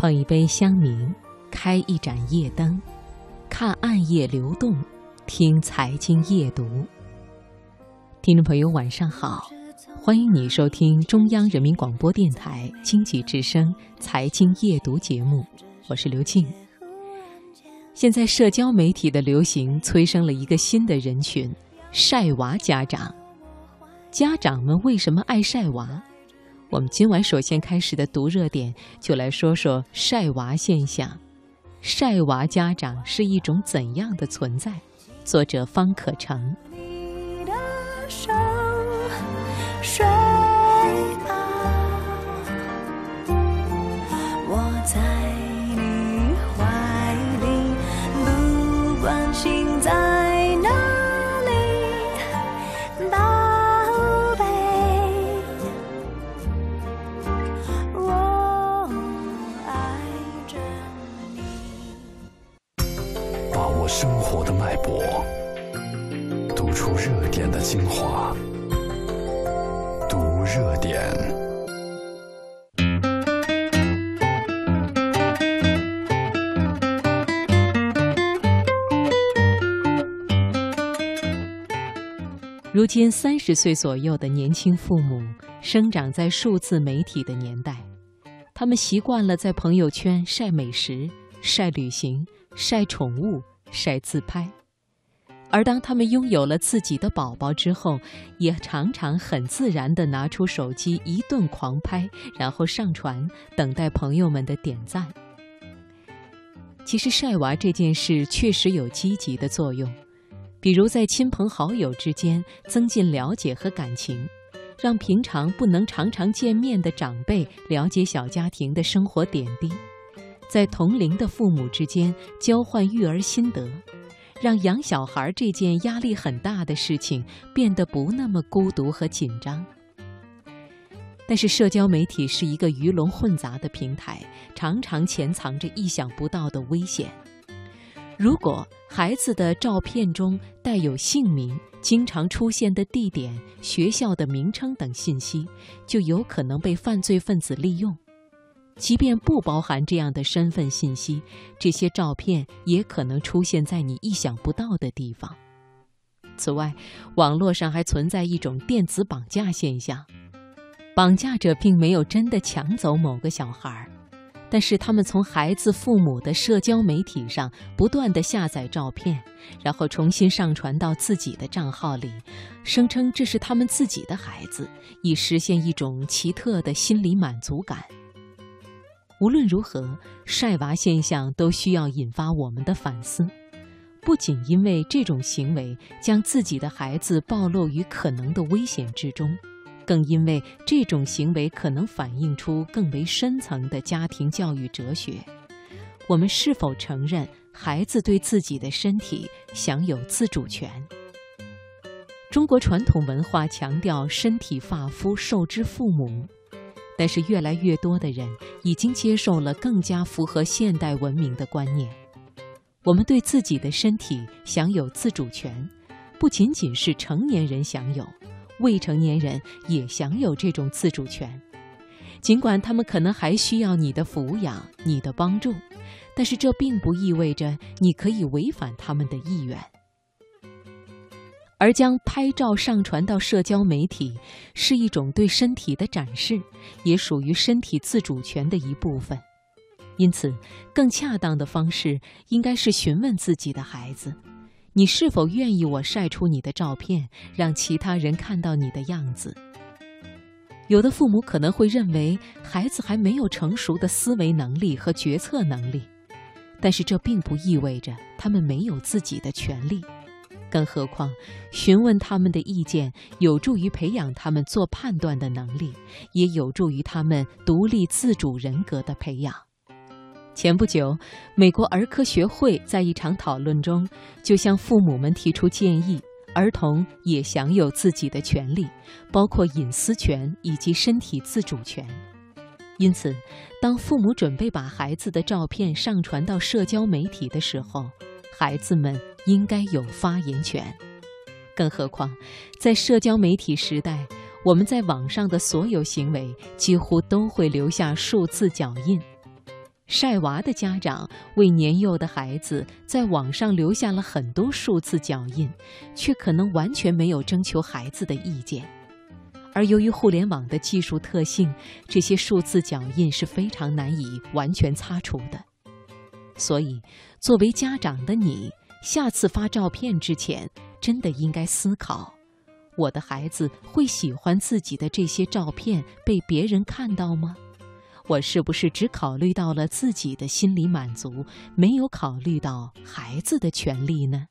捧一杯香茗，开一盏夜灯，看暗夜流动，听财经夜读。听众朋友，晚上好，欢迎你收听中央人民广播电台经济之声财经夜读节目，我是刘静。现在社交媒体的流行催生了一个新的人群——晒娃家长。家长们为什么爱晒娃？我们今晚首先开始的读热点，就来说说晒娃现象。晒娃家长是一种怎样的存在？作者方可成。生活的脉搏，读出热点的精华，读热点。如今三十岁左右的年轻父母，生长在数字媒体的年代，他们习惯了在朋友圈晒美食、晒旅行、晒宠物。晒自拍，而当他们拥有了自己的宝宝之后，也常常很自然地拿出手机一顿狂拍，然后上传，等待朋友们的点赞。其实晒娃这件事确实有积极的作用，比如在亲朋好友之间增进了解和感情，让平常不能常常见面的长辈了解小家庭的生活点滴。在同龄的父母之间交换育儿心得，让养小孩这件压力很大的事情变得不那么孤独和紧张。但是，社交媒体是一个鱼龙混杂的平台，常常潜藏着意想不到的危险。如果孩子的照片中带有姓名、经常出现的地点、学校的名称等信息，就有可能被犯罪分子利用。即便不包含这样的身份信息，这些照片也可能出现在你意想不到的地方。此外，网络上还存在一种电子绑架现象，绑架者并没有真的抢走某个小孩，但是他们从孩子父母的社交媒体上不断的下载照片，然后重新上传到自己的账号里，声称这是他们自己的孩子，以实现一种奇特的心理满足感。无论如何，晒娃现象都需要引发我们的反思。不仅因为这种行为将自己的孩子暴露于可能的危险之中，更因为这种行为可能反映出更为深层的家庭教育哲学：我们是否承认孩子对自己的身体享有自主权？中国传统文化强调“身体发肤受之父母”。但是，越来越多的人已经接受了更加符合现代文明的观念。我们对自己的身体享有自主权，不仅仅是成年人享有，未成年人也享有这种自主权。尽管他们可能还需要你的抚养、你的帮助，但是这并不意味着你可以违反他们的意愿。而将拍照上传到社交媒体，是一种对身体的展示，也属于身体自主权的一部分。因此，更恰当的方式应该是询问自己的孩子：“你是否愿意我晒出你的照片，让其他人看到你的样子？”有的父母可能会认为孩子还没有成熟的思维能力和决策能力，但是这并不意味着他们没有自己的权利。更何况，询问他们的意见有助于培养他们做判断的能力，也有助于他们独立自主人格的培养。前不久，美国儿科学会在一场讨论中就向父母们提出建议：儿童也享有自己的权利，包括隐私权以及身体自主权。因此，当父母准备把孩子的照片上传到社交媒体的时候，孩子们应该有发言权，更何况，在社交媒体时代，我们在网上的所有行为几乎都会留下数字脚印。晒娃的家长为年幼的孩子在网上留下了很多数字脚印，却可能完全没有征求孩子的意见。而由于互联网的技术特性，这些数字脚印是非常难以完全擦除的。所以，作为家长的你，下次发照片之前，真的应该思考：我的孩子会喜欢自己的这些照片被别人看到吗？我是不是只考虑到了自己的心理满足，没有考虑到孩子的权利呢？